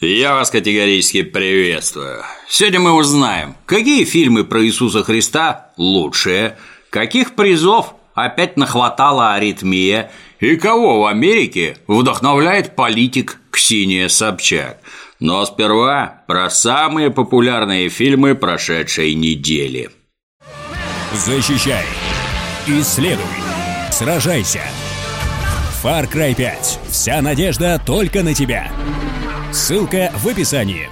Я вас категорически приветствую. Сегодня мы узнаем, какие фильмы про Иисуса Христа лучшие, каких призов опять нахватала аритмия и кого в Америке вдохновляет политик Ксения Собчак. Но сперва про самые популярные фильмы прошедшей недели. Защищай, исследуй, сражайся. Far Cry 5. Вся надежда только на тебя. Ссылка в описании.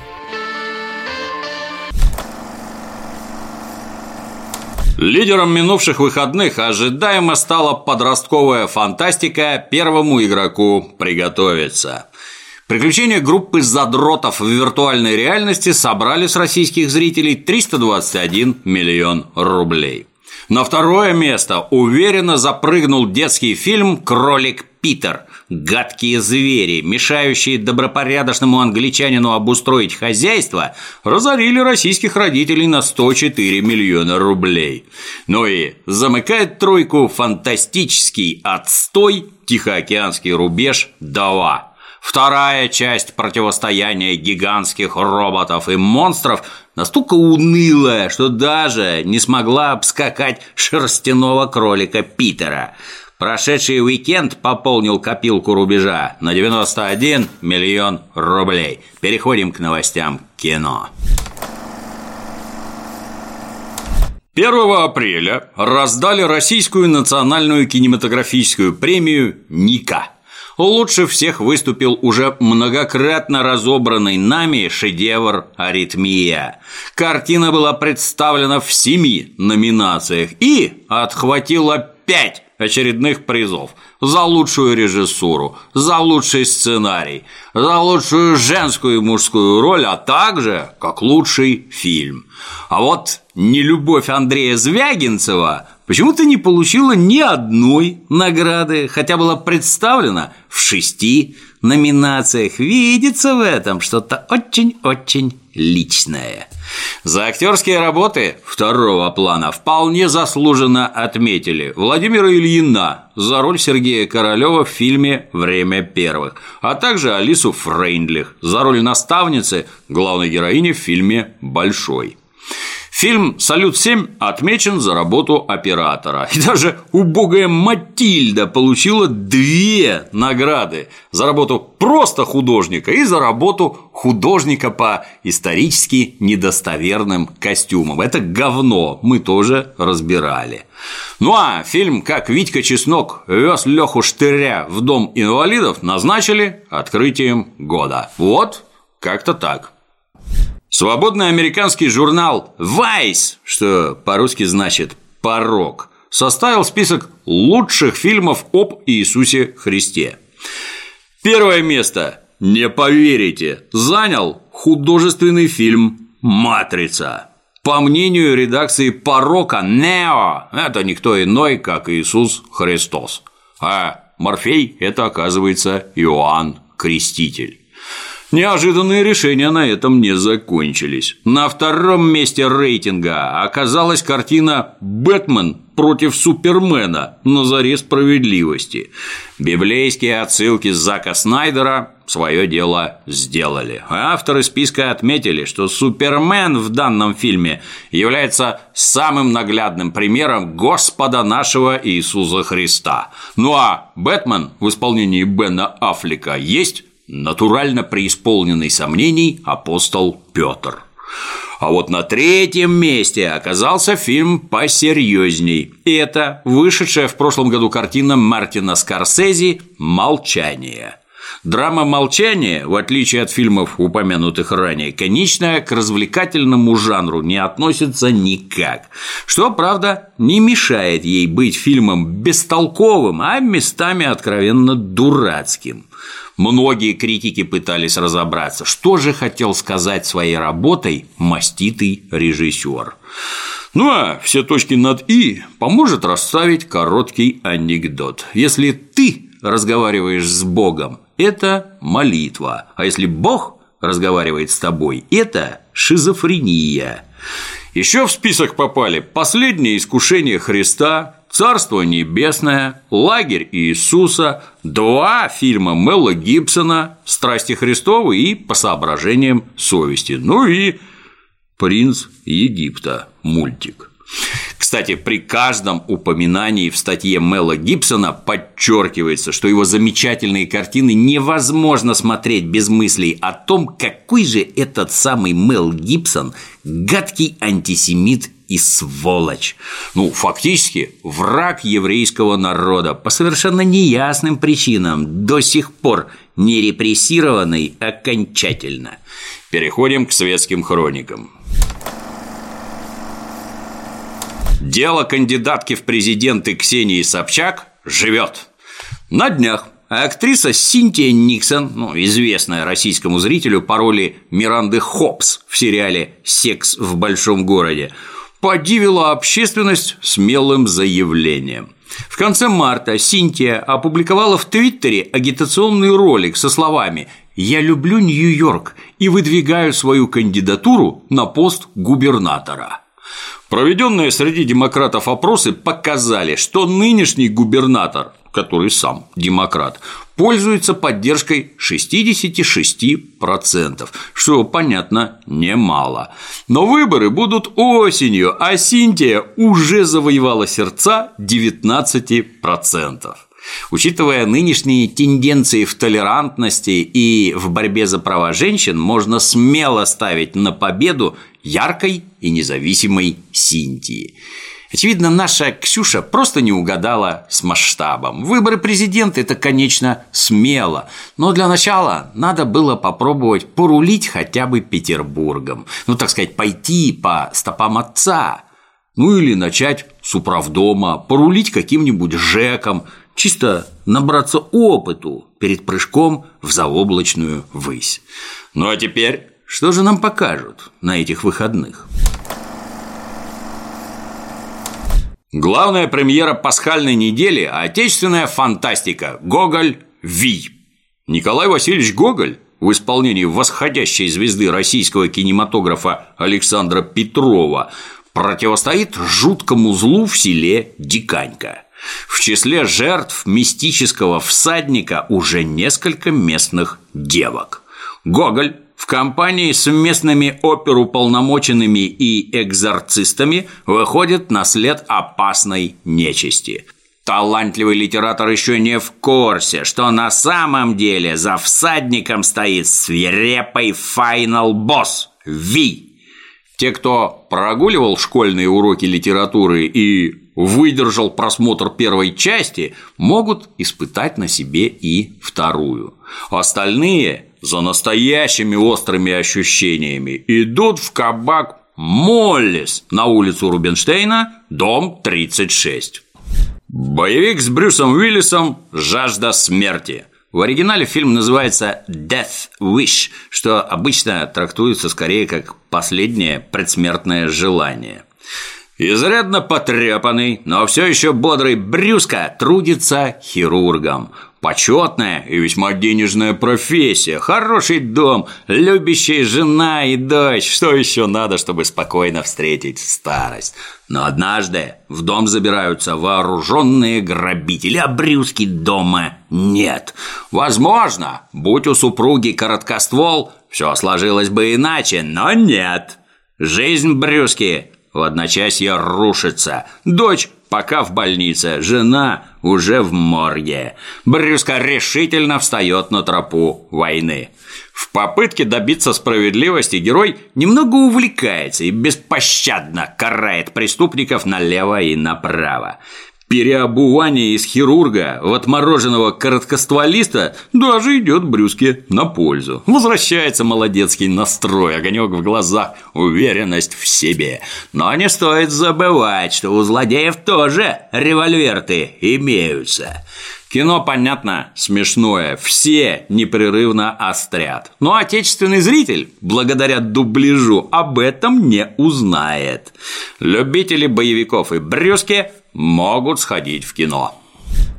Лидером минувших выходных ожидаемо стала подростковая фантастика «Первому игроку приготовиться». Приключения группы задротов в виртуальной реальности собрали с российских зрителей 321 миллион рублей. На второе место уверенно запрыгнул детский фильм «Кролик Питер», гадкие звери, мешающие добропорядочному англичанину обустроить хозяйство, разорили российских родителей на 104 миллиона рублей. Ну и замыкает тройку фантастический отстой Тихоокеанский рубеж «Дава». Вторая часть противостояния гигантских роботов и монстров настолько унылая, что даже не смогла обскакать шерстяного кролика Питера. Прошедший уикенд пополнил копилку рубежа на 91 миллион рублей. Переходим к новостям кино. 1 апреля раздали Российскую национальную кинематографическую премию «Ника». Лучше всех выступил уже многократно разобранный нами шедевр «Аритмия». Картина была представлена в семи номинациях и отхватила пять очередных призов за лучшую режиссуру, за лучший сценарий, за лучшую женскую и мужскую роль, а также как лучший фильм. А вот нелюбовь Андрея Звягинцева почему-то не получила ни одной награды, хотя была представлена в шести номинациях. Видится в этом что-то очень-очень личное. За актерские работы второго плана вполне заслуженно отметили Владимира Ильина за роль Сергея Королева в фильме «Время первых», а также Алису Фрейндлих за роль наставницы главной героини в фильме «Большой». Фильм «Салют-7» отмечен за работу оператора. И даже убогая Матильда получила две награды за работу просто художника и за работу художника по исторически недостоверным костюмам. Это говно мы тоже разбирали. Ну а фильм «Как Витька Чеснок вез Леху Штыря в дом инвалидов» назначили открытием года. Вот как-то так. Свободный американский журнал Vice, что по-русски значит «порог», составил список лучших фильмов об Иисусе Христе. Первое место, не поверите, занял художественный фильм «Матрица». По мнению редакции «Порока», Нео – это никто иной, как Иисус Христос. А Морфей – это, оказывается, Иоанн Креститель. Неожиданные решения на этом не закончились. На втором месте рейтинга оказалась картина «Бэтмен против Супермена» на заре справедливости. Библейские отсылки Зака Снайдера свое дело сделали. Авторы списка отметили, что Супермен в данном фильме является самым наглядным примером Господа нашего Иисуса Христа. Ну а Бэтмен в исполнении Бена Аффлека есть натурально преисполненный сомнений апостол Петр. А вот на третьем месте оказался фильм посерьезней. Это вышедшая в прошлом году картина Мартина Скорсезе «Молчание». Драма «Молчание», в отличие от фильмов, упомянутых ранее, конечная к развлекательному жанру не относится никак, что, правда, не мешает ей быть фильмом бестолковым, а местами откровенно дурацким. Многие критики пытались разобраться, что же хотел сказать своей работой маститый режиссер. Ну а все точки над «и» поможет расставить короткий анекдот. Если ты разговариваешь с Богом, это молитва, а если Бог разговаривает с тобой, это шизофрения. Еще в список попали последнее искушение Христа, «Царство небесное», «Лагерь Иисуса», два фильма Мела Гибсона «Страсти Христовы» и «По соображениям совести», ну и «Принц Египта» мультик. Кстати, при каждом упоминании в статье Мела Гибсона подчеркивается, что его замечательные картины невозможно смотреть без мыслей о том, какой же этот самый Мел Гибсон гадкий антисемит и сволочь. Ну, фактически, враг еврейского народа по совершенно неясным причинам, до сих пор не репрессированный окончательно. Переходим к светским хроникам. Дело кандидатки в президенты Ксении Собчак живет. На днях актриса Синтия Никсон, ну, известная российскому зрителю по роли Миранды Хопс в сериале «Секс в большом городе», подивила общественность смелым заявлением. В конце марта Синтия опубликовала в Твиттере агитационный ролик со словами «Я люблю Нью-Йорк и выдвигаю свою кандидатуру на пост губернатора». Проведенные среди демократов опросы показали, что нынешний губернатор, который сам демократ, пользуется поддержкой 66%, что, понятно, немало. Но выборы будут осенью, а Синтия уже завоевала сердца 19%. Учитывая нынешние тенденции в толерантности и в борьбе за права женщин, можно смело ставить на победу яркой и независимой Синтии. Очевидно, наша Ксюша просто не угадала с масштабом. Выборы президента – это, конечно, смело, но для начала надо было попробовать порулить хотя бы Петербургом. Ну, так сказать, пойти по стопам отца. Ну, или начать с управдома, порулить каким-нибудь ЖЭКом, чисто набраться опыту перед прыжком в заоблачную высь. Ну, а теперь что же нам покажут на этих выходных? Главная премьера пасхальной недели – отечественная фантастика «Гоголь. Ви». Николай Васильевич Гоголь в исполнении восходящей звезды российского кинематографа Александра Петрова противостоит жуткому злу в селе Диканька. В числе жертв мистического всадника уже несколько местных девок. Гоголь в компании с местными оперуполномоченными и экзорцистами выходит на след опасной нечисти. Талантливый литератор еще не в курсе, что на самом деле за всадником стоит свирепый файнал-босс – Ви. Те, кто прогуливал школьные уроки литературы и выдержал просмотр первой части, могут испытать на себе и вторую. Остальные за настоящими острыми ощущениями идут в кабак Моллис на улицу Рубинштейна, дом 36. Боевик с Брюсом Уиллисом «Жажда смерти». В оригинале фильм называется «Death Wish», что обычно трактуется скорее как «последнее предсмертное желание». Изрядно потрепанный, но все еще бодрый Брюска трудится хирургом. Почетная и весьма денежная профессия, хороший дом, любящая жена и дочь. Что еще надо, чтобы спокойно встретить старость? Но однажды в дом забираются вооруженные грабители, а Брюски дома нет. Возможно, будь у супруги короткоствол, все сложилось бы иначе, но нет. Жизнь Брюски в одночасье рушится. Дочь пока в больнице, жена уже в морге. Брюска решительно встает на тропу войны. В попытке добиться справедливости герой немного увлекается и беспощадно карает преступников налево и направо. Переобувание из хирурга в отмороженного короткостволиста даже идет Брюске на пользу. Возвращается молодецкий настрой, огонек в глазах, уверенность в себе. Но не стоит забывать, что у злодеев тоже револьверты имеются. Кино, понятно, смешное, все непрерывно острят. Но отечественный зритель, благодаря дубляжу, об этом не узнает. Любители боевиков и брюски могут сходить в кино.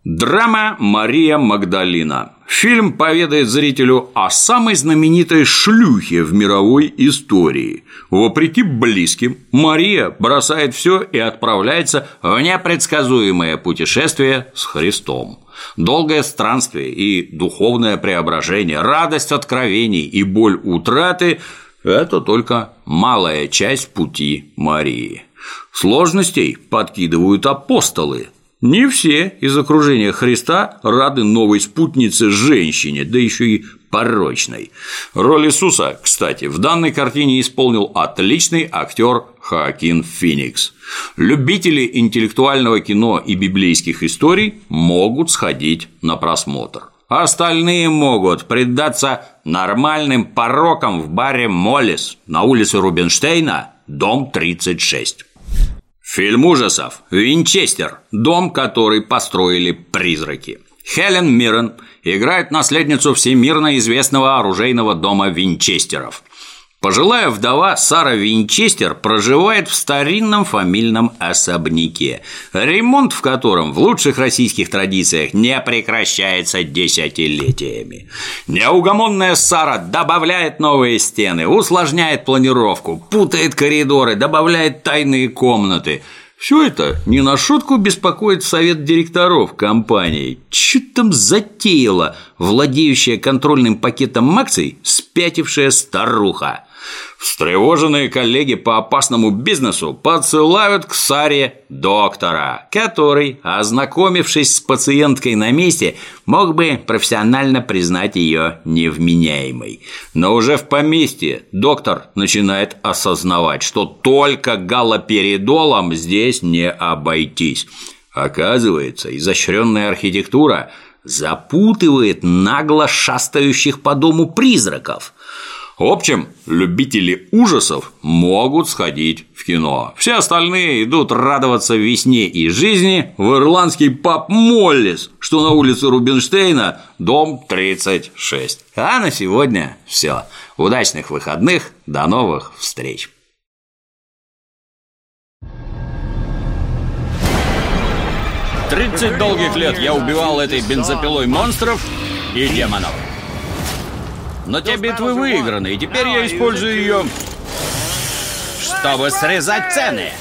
Драма «Мария Магдалина». Фильм поведает зрителю о самой знаменитой шлюхе в мировой истории. Вопреки близким, Мария бросает все и отправляется в непредсказуемое путешествие с Христом. Долгое странствие и духовное преображение, радость откровений и боль утраты – это только малая часть пути Марии. Сложностей подкидывают апостолы, не все из окружения Христа рады новой спутнице женщине, да еще и порочной. Роль Иисуса, кстати, в данной картине исполнил отличный актер Хоакин Феникс. Любители интеллектуального кино и библейских историй могут сходить на просмотр. Остальные могут предаться нормальным порокам в баре «Моллис» на улице Рубинштейна, дом 36. Фильм ужасов «Винчестер», дом, который построили призраки. Хелен Миррен играет наследницу всемирно известного оружейного дома Винчестеров. Пожилая вдова Сара Винчестер проживает в старинном фамильном особняке, ремонт в котором в лучших российских традициях не прекращается десятилетиями. Неугомонная Сара добавляет новые стены, усложняет планировку, путает коридоры, добавляет тайные комнаты – все это не на шутку беспокоит совет директоров компании. Чё там затеяла владеющая контрольным пакетом акций спятившая старуха? Встревоженные коллеги по опасному бизнесу подсылают к Саре доктора, который, ознакомившись с пациенткой на месте, мог бы профессионально признать ее невменяемой. Но уже в поместье доктор начинает осознавать, что только галоперидолом здесь не обойтись. Оказывается, изощренная архитектура запутывает нагло шастающих по дому призраков – в общем, любители ужасов могут сходить в кино. Все остальные идут радоваться весне и жизни в ирландский паб Моллис, что на улице Рубинштейна, дом 36. А на сегодня все. Удачных выходных, до новых встреч. Тридцать долгих лет я убивал этой бензопилой монстров и демонов. Но те битвы выиграны, и теперь я использую ее, чтобы срезать цены.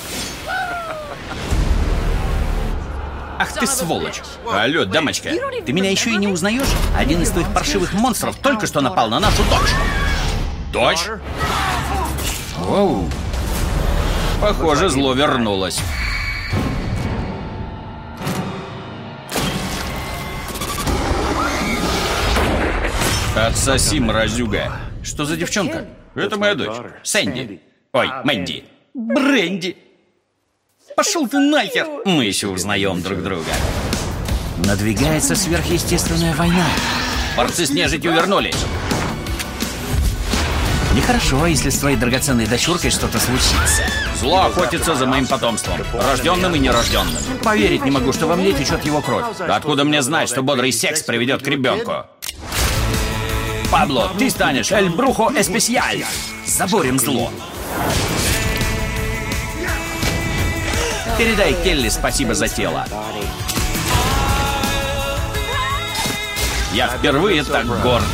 Ах ты сволочь! Алло, дамочка, ты меня еще и не узнаешь? Один из твоих паршивых монстров только что напал на нашу дочь. Дочь? Оу. Похоже, зло вернулось. Отсоси, мразюга. Что за девчонка? Это моя дочь. Сэнди. Ой, Мэнди. Бренди. Пошел ты нахер. Мы еще узнаем друг друга. Надвигается сверхъестественная война. Борцы с нежитью вернулись. Нехорошо, если с твоей драгоценной дочуркой что-то случится. Зло охотится за моим потомством, рожденным и нерожденным. Поверить не могу, что во мне течет его кровь. откуда мне знать, что бодрый секс приведет к ребенку? Пабло, ты станешь Эль Брухо Эспесиаль. Заборем зло. Передай Келли спасибо за тело. Я впервые так горд.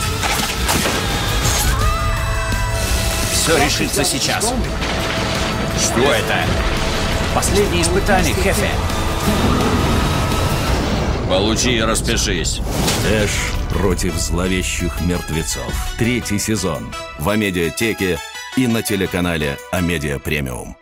Все решится сейчас. Что это? Последнее испытание, Хефе. Получи и распишись. Эш против зловещих мертвецов. Третий сезон. В Амедиатеке и на телеканале Амедиа Премиум.